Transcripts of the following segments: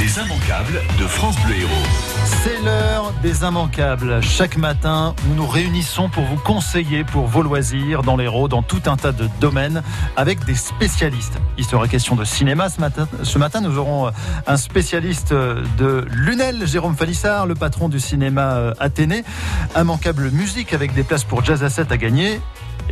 Les immanquables de France Bleu Héros. C'est l'heure des immanquables. Chaque matin, nous nous réunissons pour vous conseiller pour vos loisirs dans l'Hérault, dans tout un tas de domaines, avec des spécialistes. Il sera question de cinéma ce matin. Ce matin, nous aurons un spécialiste de Lunel, Jérôme Falissard, le patron du cinéma Athénée. Immanquable musique avec des places pour jazz à 7 à gagner.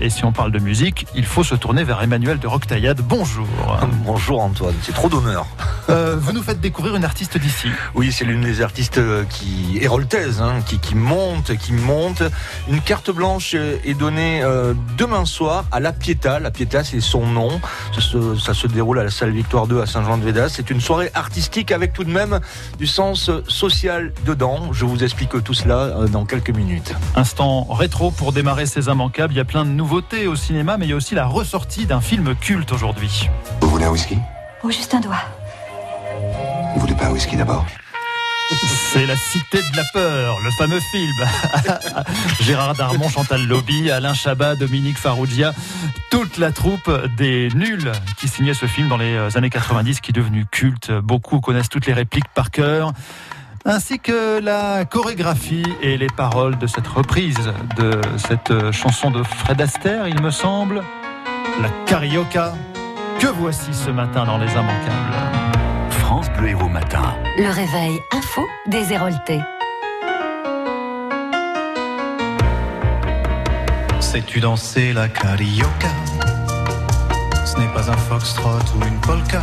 Et si on parle de musique, il faut se tourner vers Emmanuel de Roctaillade. Bonjour. Bonjour Antoine, c'est trop d'honneur. Euh, vous nous faites découvrir une artiste d'ici. Oui, c'est l'une des artistes euh, qui héroltaise, hein, qui, qui, monte, qui monte. Une carte blanche est donnée euh, demain soir à La Pietà. La Pietà, c'est son nom. Ça se, ça se, déroule à la salle Victoire 2 à Saint-Jean-de-Védas. C'est une soirée artistique avec tout de même du sens social dedans. Je vous explique tout cela dans quelques minutes. Instant rétro pour démarrer ces immanquables. Il y a plein de nouveautés au cinéma, mais il y a aussi la ressortie d'un film culte aujourd'hui. Vous voulez un whisky? Oh, juste un doigt. Vous voulez pas un whisky d'abord? C'est la cité de la peur, le fameux film. Gérard Darmon, Chantal Lobby, Alain Chabat, Dominique Farrugia, toute la troupe des nuls qui signait ce film dans les années 90 qui est devenu culte. Beaucoup connaissent toutes les répliques par cœur ainsi que la chorégraphie et les paroles de cette reprise de cette chanson de Fred Astaire, il me semble, la carioca, que voici ce matin dans Les Immanquables. France Bleu Héros Matin. Le réveil info des Héroltais. Sais-tu danser la carioca? Ce n'est pas un foxtrot ou une polka.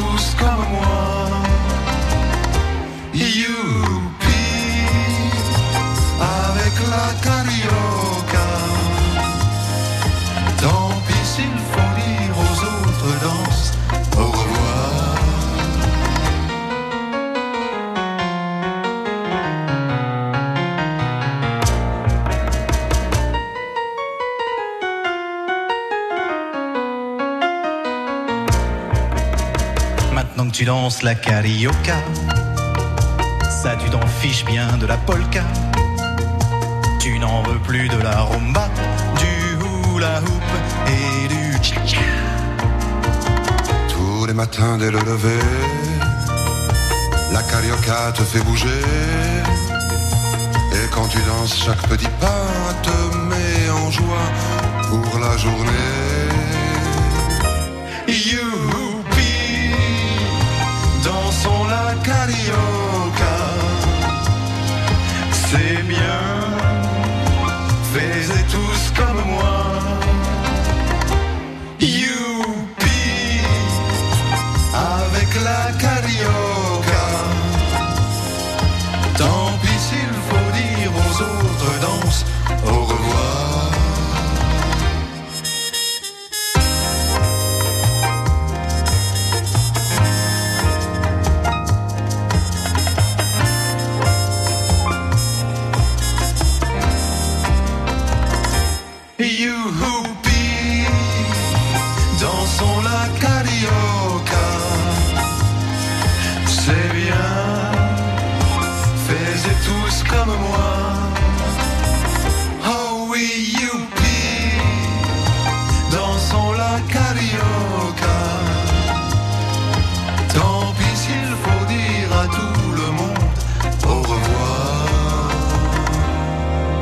tous comme moi. Tu danses la carioca, ça tu t'en fiches bien de la polka. Tu n'en veux plus de la rumba, du hula hoop et du cha-cha. Tous les matins dès le lever, la carioca te fait bouger. Et quand tu danses, chaque petit pas te met en joie pour la journée. La carioca.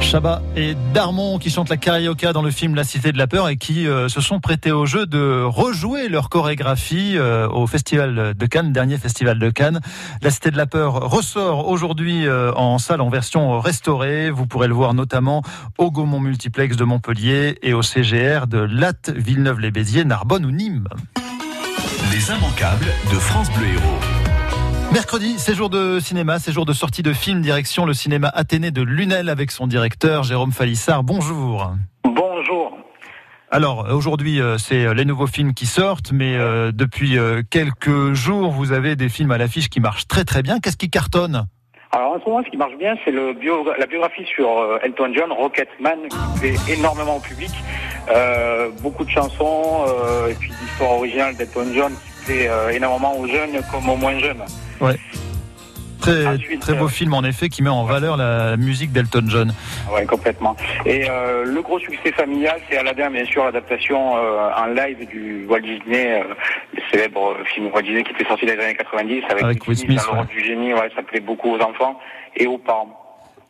Chabat et Darmon qui chantent la carioca dans le film La Cité de la Peur et qui euh, se sont prêtés au jeu de rejouer leur chorégraphie euh, au Festival de Cannes, dernier Festival de Cannes. La Cité de la Peur ressort aujourd'hui euh, en salle en version restaurée. Vous pourrez le voir notamment au Gaumont Multiplex de Montpellier et au CGR de Latte, Villeneuve-les-Béziers, Narbonne ou Nîmes. Les immanquables de France Bleu Héros. Mercredi, c'est jour de cinéma, c'est jour de sortie de film, direction le cinéma Athénée de Lunel avec son directeur Jérôme Falissard. Bonjour. Bonjour. Alors aujourd'hui, euh, c'est euh, les nouveaux films qui sortent, mais euh, depuis euh, quelques jours, vous avez des films à l'affiche qui marchent très très bien. Qu'est-ce qui cartonne? Alors en ce moment, ce qui marche bien, c'est bio, la biographie sur euh, Elton John, Rocketman, qui plaît énormément au public. Beaucoup de chansons et puis l'histoire originale d'Elton John qui euh, énormément aux jeunes comme aux moins jeunes. Très, Ensuite, très beau euh, film en effet qui met en valeur la musique d'Elton John. Ouais, complètement. Et euh, le gros succès familial, c'est Aladdin, bien sûr, l'adaptation euh, en live du Walt Disney, le célèbre film Walt Disney qui était sorti dans les années 90 avec, Avec Will Smith, ouais. du génie. Ouais, ça plaît beaucoup aux enfants et aux parents.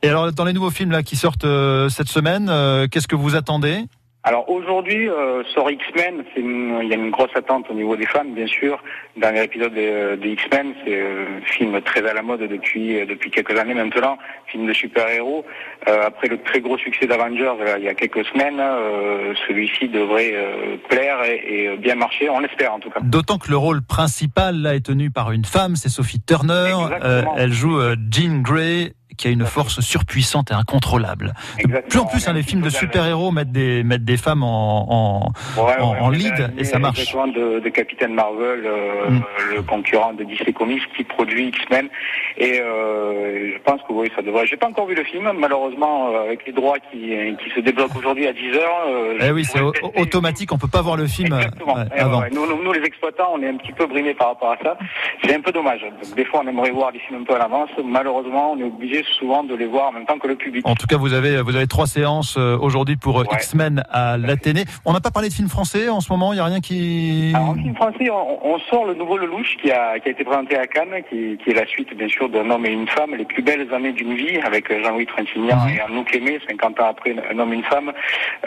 Et alors dans les nouveaux films là qui sortent cette semaine, qu'est-ce que vous attendez? Alors aujourd'hui, euh, sur X-Men, il y a une grosse attente au niveau des fans, bien sûr. Dernier épisode de, de X-Men, c'est euh, un film très à la mode depuis euh, depuis quelques années maintenant, film de super-héros. Euh, après le très gros succès d'Avengers euh, il y a quelques semaines, euh, celui-ci devrait euh, plaire et, et bien marcher, on l'espère en tout cas. D'autant que le rôle principal là est tenu par une femme, c'est Sophie Turner. Euh, elle joue euh, Jean Grey qui a une force surpuissante et incontrôlable. Exactement. plus en plus, hein, les films de super-héros mettent des, mettent des femmes en, en, Ouais, en- ouais, en lead, et ça marche. De, de Captain Marvel, euh, Mm. le concurrent de DC Comics qui produit X-Men. Et euh, je pense que oui, ça devrait. J'ai pas encore vu le film, malheureusement, euh, avec les droits qui, qui se débloquent aujourd'hui à 10 heures. euh, Eh oui, c'est automatique, on peut pas voir le film ouais, Eh avant. Nous, nous, nous, les exploitants, on est un petit peu brimés par rapport à ça. C'est un peu dommage. Des fois, on aimerait voir les films un peu à l'avance. Malheureusement, on est obligé souvent de les voir en même temps que le public. En tout cas, vous avez vous avez trois séances euh, aujourd'hui pour euh, Ouais. X-Men à l'Athénée. On n'a pas parlé de films français en ce moment. Il y a rien qui. Alors, en film français, on, on sort le nouveau Lelouch qui a, qui a été présenté à Cannes, qui, qui est la suite, bien sûr, d'un homme et une femme, les plus belles années d'une vie, avec Jean-Louis Trintignant Mhm. et Anouk Aimé, 50 ans après un homme et une femme.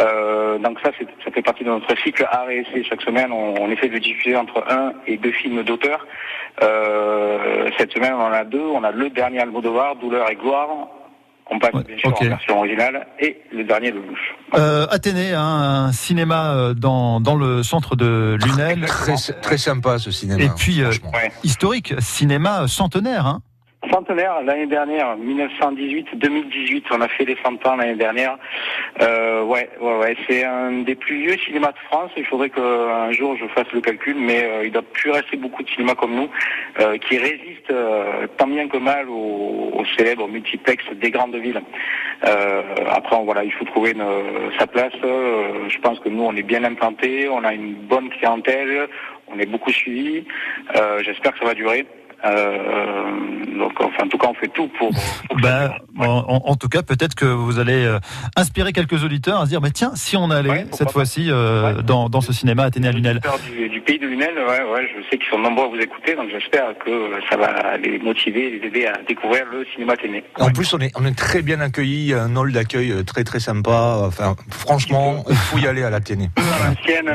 Euh, donc ça, ça fait partie de notre cycle art et essai. Chaque semaine, on, on essaie de diffuser entre un et deux films d'auteur. Euh, cette semaine, on en a deux. On a le dernier Almodovar, Douleur et gloire, qu'on passe Ouais, bien sûr ok. en version originale, et le dernier Lelouch. Euh, Athénée, hein, un cinéma euh, dans, dans le centre de Lunel. Très, très sympa ce cinéma. Et puis, euh. Ouais. Historique, cinéma centenaire. Hein. Centenaire, l'année dernière, 1918-2018, on a fait les 100 ans l'année dernière. Euh, ouais, ouais, ouais, c'est un des plus vieux cinémas de France. Il faudrait qu'un jour je fasse le calcul, mais euh, il doit plus rester beaucoup de cinémas comme nous, euh, qui résistent euh, tant bien que mal aux, aux célèbres multiplex des grandes villes. Euh, après, voilà, il faut trouver une- sa place. Euh, je pense que nous, on est bien implantés, on a une bonne clientèle, on est beaucoup suivis. Euh, J'espère que ça va durer. Euh, donc, enfin, en tout cas, on fait tout pour. Ouais. en, en tout cas, peut-être que vous allez euh, inspirer quelques auditeurs à se dire, mais tiens, si on allait Ouais, cette fois-ci euh, Ouais. dans, dans ce cinéma Athénée à Les Lunel. auditeurs Du, du pays de Lunel, ouais, ouais, je sais qu'ils sont nombreux à vous écouter, donc j'espère que ça va les motiver, les aider à découvrir le cinéma Téné. En plus, on est, on est très bien accueillis, un hall d'accueil très très sympa. Enfin, franchement, il faut y aller à l'Athénée.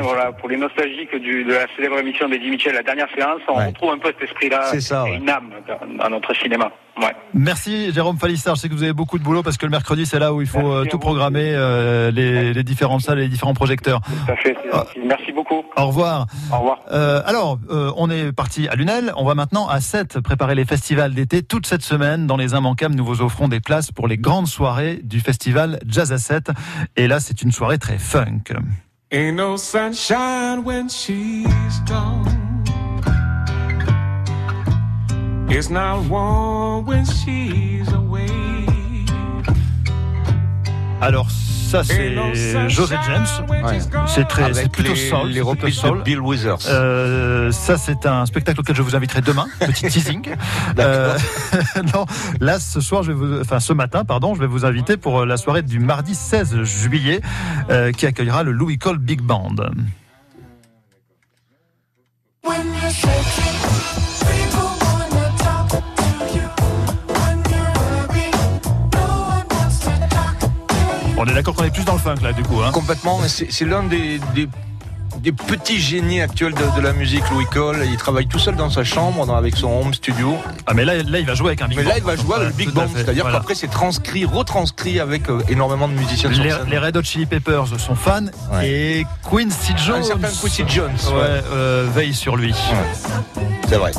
Voilà, pour les nostalgiques du, de la célèbre émission d'Eddie Mitchell, la dernière séance, on Ouais. retrouve un peu cet esprit-là, C'est ça, et une âme notre cinéma. Ouais. Merci Jérôme Falissard. Je sais que vous avez beaucoup de boulot parce que le mercredi, c'est là où il faut Merci euh, tout programmer, euh, les, les différentes salles et les différents projecteurs. Tout à fait, Ah. Merci beaucoup. Au revoir. Au revoir. Euh, alors, euh, on est parti à Lunel. On va maintenant à 7 préparer les festivals d'été. Toute cette semaine, dans les Immanquables, nous vous offrons des places pour les grandes soirées du festival Jazz à 7. Et là, c'est une soirée très funk. Ain't no sunshine when she's gone. It's not warm when she's away. Alors, ça, c'est José James. Ouais. C'est très, Avec plutôt les, soul. les reprises soul. de Bill Withers. Euh, ça, c'est un spectacle auquel je vous inviterai demain. Petit teasing. Euh, non, là, ce soir, je vais vous, enfin, ce matin, pardon, je vais vous inviter pour la soirée du mardi 16 juillet, euh, qui accueillera le Louis Cole Big Band. On est d'accord qu'on est plus dans le funk là, du coup. Hein. Complètement, mais c'est l'un des, des, des petits génies actuels de, de la musique, Louis Cole. Il travaille tout seul dans sa chambre, dans- avec son home studio. Ah, mais là, là, il va jouer avec un big Mais band. là, il va jouer avec le Big Band, c'est-à-dire Voilà. qu'après, c'est transcrit, retranscrit avec euh, énormément de musiciens sur Les, scène. les Red Hot Chili Peppers sont fans Ouais. et Quincy Jones, Un certain Quincy Jones, ouais, ouais. euh, veille sur lui. C'est vrai.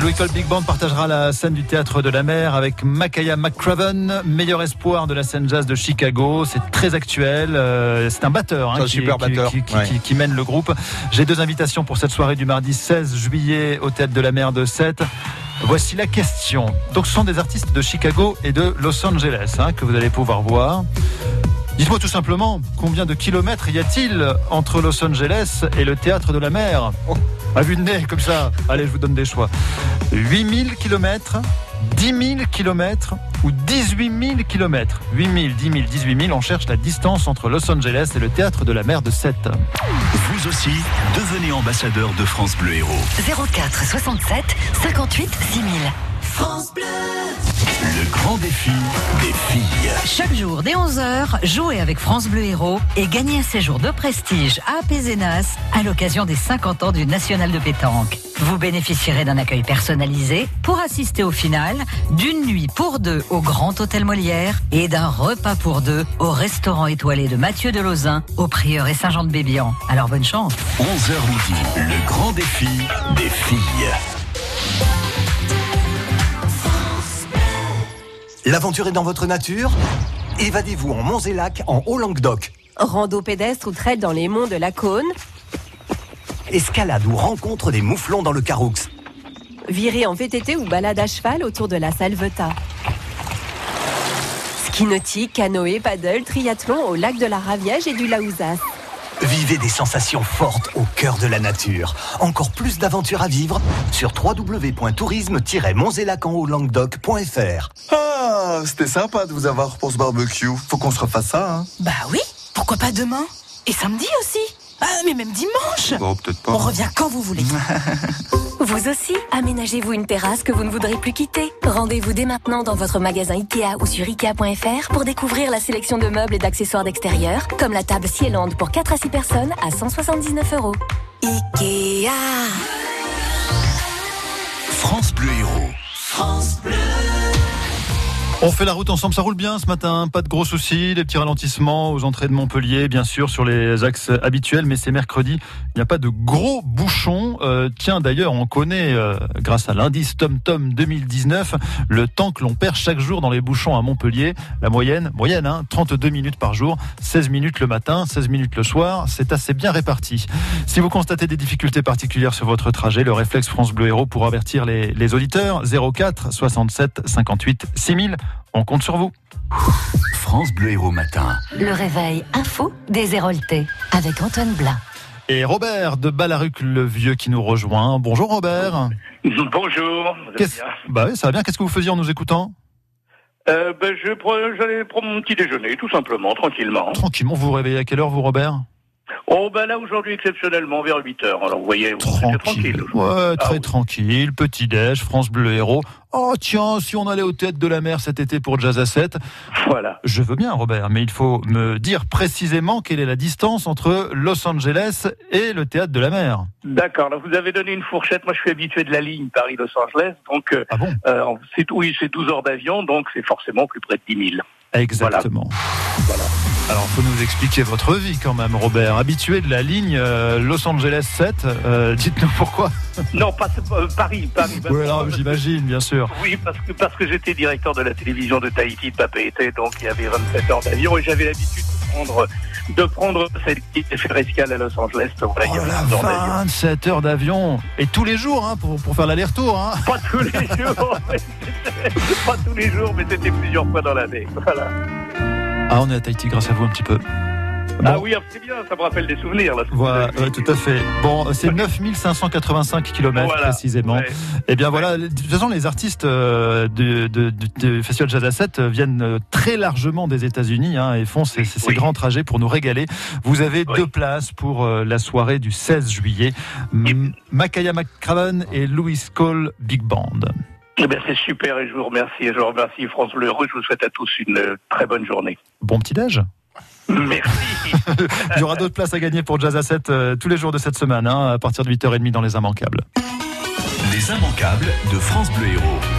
Louis Cole Big Band partagera la scène du théâtre de la mer avec Makaya McCraven, meilleur espoir de la scène jazz de Chicago. C'est très actuel. euh, C'est un batteur, hein, qui, super qui- batteur, ouais. qui mène le groupe. J'ai deux invitations pour cette soirée du mardi 16 juillet au théâtre de la mer de 7. Voici la question. Donc, ce sont des artistes de Chicago et de Los Angeles hein, que vous allez pouvoir voir. Dites-moi tout simplement, combien de kilomètres y a-t-il entre Los Angeles et le théâtre de la mer À vue de nez, comme ça. Allez, je vous donne des choix. 8000 kilomètres, 10 000 kilomètres ou 18 000 kilomètres? 8 000, 10 000, 18 000, on cherche la distance entre Los Angeles et le théâtre de la mer de 7. Vous aussi, devenez ambassadeur de France Bleu Héros. 04 67 58 6000. Le grand défi des filles. Chaque jour, dès 11h, jouez avec France Bleu Héros et gagnez un séjour de prestige à Pézenas à l'occasion des 50 ans du National de pétanque. Vous bénéficierez d'un accueil personnalisé pour assister au final, d'une nuit pour deux au Grand Hôtel Molière et d'un repas pour deux au restaurant étoilé de Mathieu de Lauzun au Prieuré Saint-Jean-de-Bébian. Alors bonne chance 11h midi, le grand défi des filles. L'aventure est dans votre nature Évadez-vous en Monts-et-Lacs, en Haut-Languedoc. Rando pédestre ou trail dans les monts de la Cône, Escalade ou rencontre des mouflons dans le Caroux. virée en VTT ou balade à cheval autour de la Salvetat. Ski nautique, canoë, paddle, triathlon au lac de la Raviège et du Laouzas. Vivez des sensations fortes au cœur de la nature. Encore plus d'aventures à vivre sur www.tourisme-monts-et-lacs-en-haut-languedoc.fr. Ah, c'était sympa de vous avoir pour ce barbecue. Faut qu'on se refasse ça, hein Bah oui, pourquoi pas demain? Et samedi aussi Ah, mais même dimanche Bon, peut-être pas. On revient quand vous voulez. Vous aussi, aménagez-vous une terrasse que vous ne voudrez plus quitter. Rendez-vous dès maintenant dans votre magasin Ikea ou sur Ikea.fr pour découvrir la sélection de meubles et d'accessoires d'extérieur, comme la table Cieland pour 4 à 6 personnes à 179 euros. Ikea France Bleu Héros. On fait la route ensemble, ça roule bien ce matin, pas de gros soucis, des petits ralentissements aux entrées de Montpellier, bien sûr, sur les axes habituels, mais c'est mercredi, il n'y a pas de gros bouchons. Euh, tiens, d'ailleurs, on connaît, euh, grâce à l'indice TomTom 2019, le temps que l'on perd chaque jour dans les bouchons à Montpellier. La moyenne, moyenne, hein, 32 minutes par jour, 16 minutes le matin, 16 minutes le soir, c'est assez bien réparti. Si vous constatez des difficultés particulières sur votre trajet, le réflexe France Bleu Héros pour avertir les, les auditeurs, 04 67 58 6000. On compte sur vous. France Bleu Héros matin. Le réveil info des Héroltais avec Antoine Blas. Et Robert de Balaruc le Vieux qui nous rejoint. Bonjour Robert. Bonjour. Bah oui, ça va bien. Qu'est-ce que vous faisiez en nous écoutant Euh, ben, j'allais prendre mon petit déjeuner, tout simplement, tranquillement. Tranquillement, vous vous réveillez à quelle heure vous Robert? Oh, ben là, aujourd'hui, exceptionnellement, vers 8 heures. Alors, vous voyez, c'était tranquille. Ouais, très Ah tranquille, petit déj, France Bleu Héros. Oh tiens, si on allait au théâtre de la mer cet été pour Jazz à 7. Voilà. Je veux bien Robert, mais il faut me dire précisément quelle est la distance entre Los Angeles et le théâtre de la mer. D'accord. Vous avez donné une fourchette. Moi, je suis habitué de la ligne Paris-Los Angeles. Donc, euh, ah bon euh, c'est, oui, c'est 12 heures d'avion, donc c'est forcément plus près de 10 000. Exactement. Alors, faut nous expliquer votre vie quand même, Robert. Habitué de la ligne euh, Los Angeles 7, euh, dites-nous pourquoi. Non, pas euh, Paris, Paris. Alors, j'imagine, bien sûr. Oui, parce que parce que j'étais directeur de la télévision de Tahiti de Papeete, donc il y avait 27 heures d'avion et j'avais l'habitude de prendre de prendre cette était faire escale à Los Angeles. Voilà, il y avait 12 heures d'avion. 27 heures d'avion. Et tous les jours, hein, pour, pour faire l'aller-retour. Hein. Pas tous les jours, pas tous les jours, mais c'était plusieurs fois dans l'année. Voilà. Ah, on est à Tahiti grâce à vous un petit peu. Ah oui, c'est bien, ça me rappelle des souvenirs là. Voilà, ouais, tout à fait. Bon, c'est 9585 km Voilà, précisément. ouais. Et bien voilà, de toute façon, les artistes euh, du Festival Jazz à 7 viennent euh, très largement des États-Unis hein, et font ces, grands trajets pour nous régaler. Vous avez deux places pour euh, la soirée du 16 juillet. Makaya McCraven et Louis Cole Big Band. Eh bien, c'est super et je vous remercie. Et je vous remercie France Bleu Rouge. Je vous souhaite à tous une euh, très bonne journée. Bon petit déj. Merci. Il y aura d'autres places à gagner pour Jazz à 7 euh, tous les jours de cette semaine, hein, à partir de 8h30 dans les Immanquables. Les immanquables de France Bleu Héros.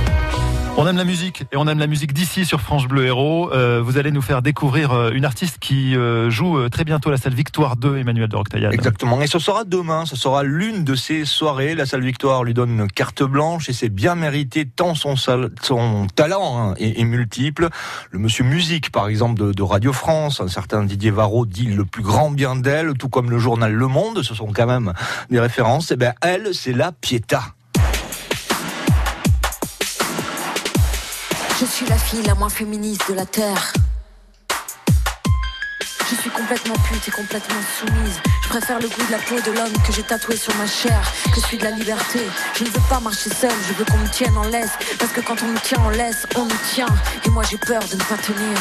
On aime la musique et on aime la musique d'ici sur France Bleu Héros. Euh, vous allez nous faire découvrir euh, une artiste qui euh, joue euh, très bientôt la salle Victoire 2, Emmanuel de Roctaillade. Exactement. Et ce sera demain. Ce sera l'une de ces soirées. La salle Victoire lui donne carte blanche et c'est bien mérité tant son, son talent hein, est, est multiple. Le monsieur musique, par exemple, de, de Radio France, un certain Didier Varro dit le plus grand bien d'elle, tout comme le journal Le Monde. Ce sont quand même des références. Et ben, elle, c'est la Pietà. Je suis la fille la moins féministe de la Terre. Je suis complètement pute et complètement soumise. Je préfère le goût de la peau de l'homme que j'ai tatoué sur ma chair que celui de la liberté. Je ne veux pas marcher seule, je veux qu'on me tienne en laisse. Parce que quand on me tient en laisse, on nous tient. Et moi j'ai peur de ne pas tenir.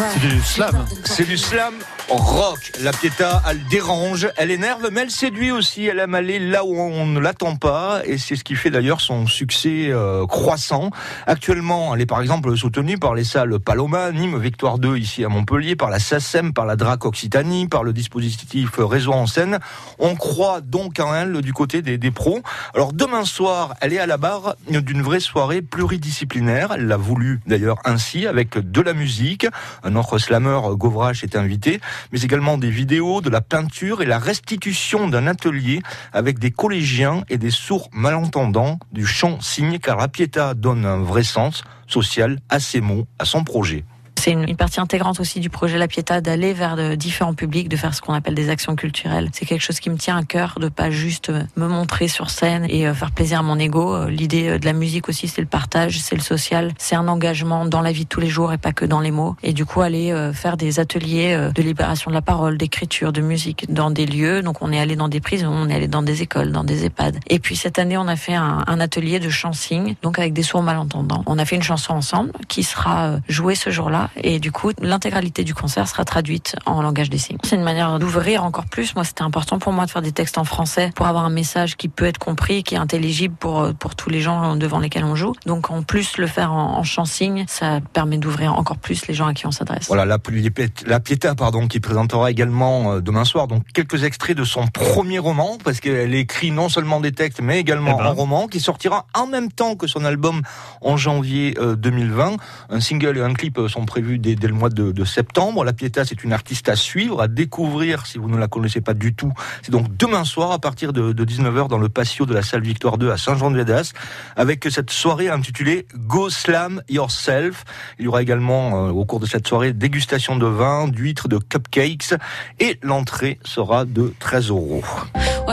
Ouais, C'est du slam. C'est du slam rock. La Pietà, elle dérange, elle énerve, mais elle séduit aussi. Elle aime aller là où on ne l'attend pas, et c'est ce qui fait d'ailleurs son succès euh, croissant. Actuellement, elle est par exemple soutenue par les salles Paloma, Nîmes, Victoire 2 ici à Montpellier, par la SACEM, par la DRAC Occitanie, par le dispositif Réseau en scène. On croit donc en elle du côté des, pros. Alors demain soir, elle est à la barre d'une vraie soirée pluridisciplinaire. Elle l'a voulu d'ailleurs ainsi, avec de la musique. Un autre slammer, Govrache, est invité, mais également des vidéos, de la peinture et la restitution d'un atelier avec des collégiens et des sourds malentendants du chant signe, car la Pietà donne un vrai sens social à ses mots, à son projet. C'est une, une partie intégrante aussi du projet La Pietà d'aller vers de différents publics, de faire ce qu'on appelle des actions culturelles. C'est quelque chose qui me tient à cœur de pas juste euh, me montrer sur scène et euh, faire plaisir à mon ego. Euh, L'idée de la musique aussi, c'est le partage, c'est le social, c'est un engagement dans la vie de tous les jours et pas que dans les mots. Et du coup, aller faire des ateliers de libération de la parole, d'écriture, de musique dans des lieux. Donc, on est allé dans des prisons, on est allé dans des écoles, dans des EHPAD. Et puis cette année, on a fait un, un atelier de chant-signe, donc avec des sourds malentendants. On a fait une chanson ensemble qui sera jouée ce jour-là. Et du coup, l'intégralité du concert sera traduite en langage des signes. C'est une manière d'ouvrir encore plus. Moi, c'était important pour moi de faire des textes en français pour avoir un message qui peut être compris, qui est intelligible pour, euh, pour tous les gens devant lesquels on joue. Donc, en plus, le faire en, en chant-signe, ça permet d'ouvrir encore plus les gens à qui on s'adresse. Voilà, la, la Pietà, pardon, qui présentera également euh, demain soir donc quelques extraits de son premier roman, parce qu'elle écrit non seulement des textes, mais également Eh ben. un roman, qui sortira en même temps que son album en janvier euh, 2020. Un single et un clip euh, sont prévus dès, dès le mois de, septembre. La Pietà, c'est une artiste à suivre, à découvrir si vous ne la connaissez pas du tout. C'est donc demain soir à partir de, de 19h dans le patio de la salle Victoire 2 à Saint-Jean-de-Védas, avec cette soirée intitulée Go Slam Yourself. Il y aura également euh, au cours de cette soirée dégustation de vin, d'huîtres, de cupcakes et l'entrée sera de 13 euros.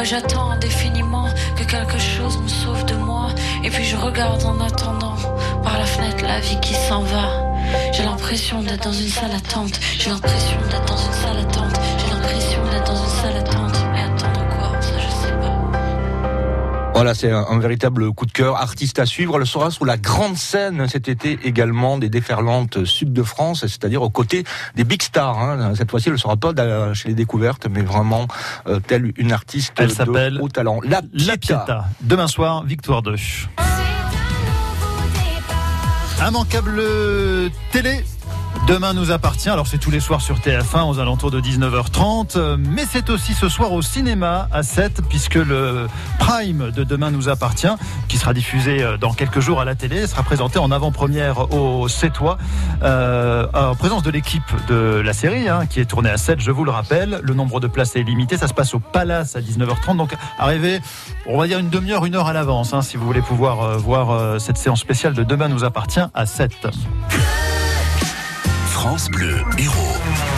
J'attends indéfiniment que quelque chose me sauve de moi. Et puis je regarde en attendant par la fenêtre la vie qui s'en va. J'ai l'impression d'être dans une salle attente. J'ai l'impression d'être dans une salle attente. J'ai l'impression d'être dans une salle attente. Mais attendre quoi Ça, je sais pas. Voilà, c'est un, un véritable coup de cœur. Artiste à suivre. Elle sera sur la grande scène cet été également des déferlantes sud de France, c'est-à-dire aux côtés des big stars. hein. Cette fois-ci, elle ne sera pas chez les découvertes, mais vraiment euh, telle une artiste Elle de haut talent. La La Pietà. Pietà. Demain soir, Victoire 2. Immanquable télé. Demain nous appartient, alors c'est tous les soirs sur TF1 aux alentours de 19h30, euh, mais c'est aussi ce soir au cinéma à 7, puisque le Prime de Demain nous appartient, qui sera diffusé euh, dans quelques jours à la télé, sera présenté en avant-première au Cétois, euh, en présence de l'équipe de la série, hein, qui est tournée à 7, je vous le rappelle. Le nombre de places est limité, ça se passe au Palace à 19h30, donc arrivez, on va dire une demi-heure, une heure à l'avance, hein, si vous voulez pouvoir voir cette séance spéciale de Demain nous appartient à 7. France Bleu Héros.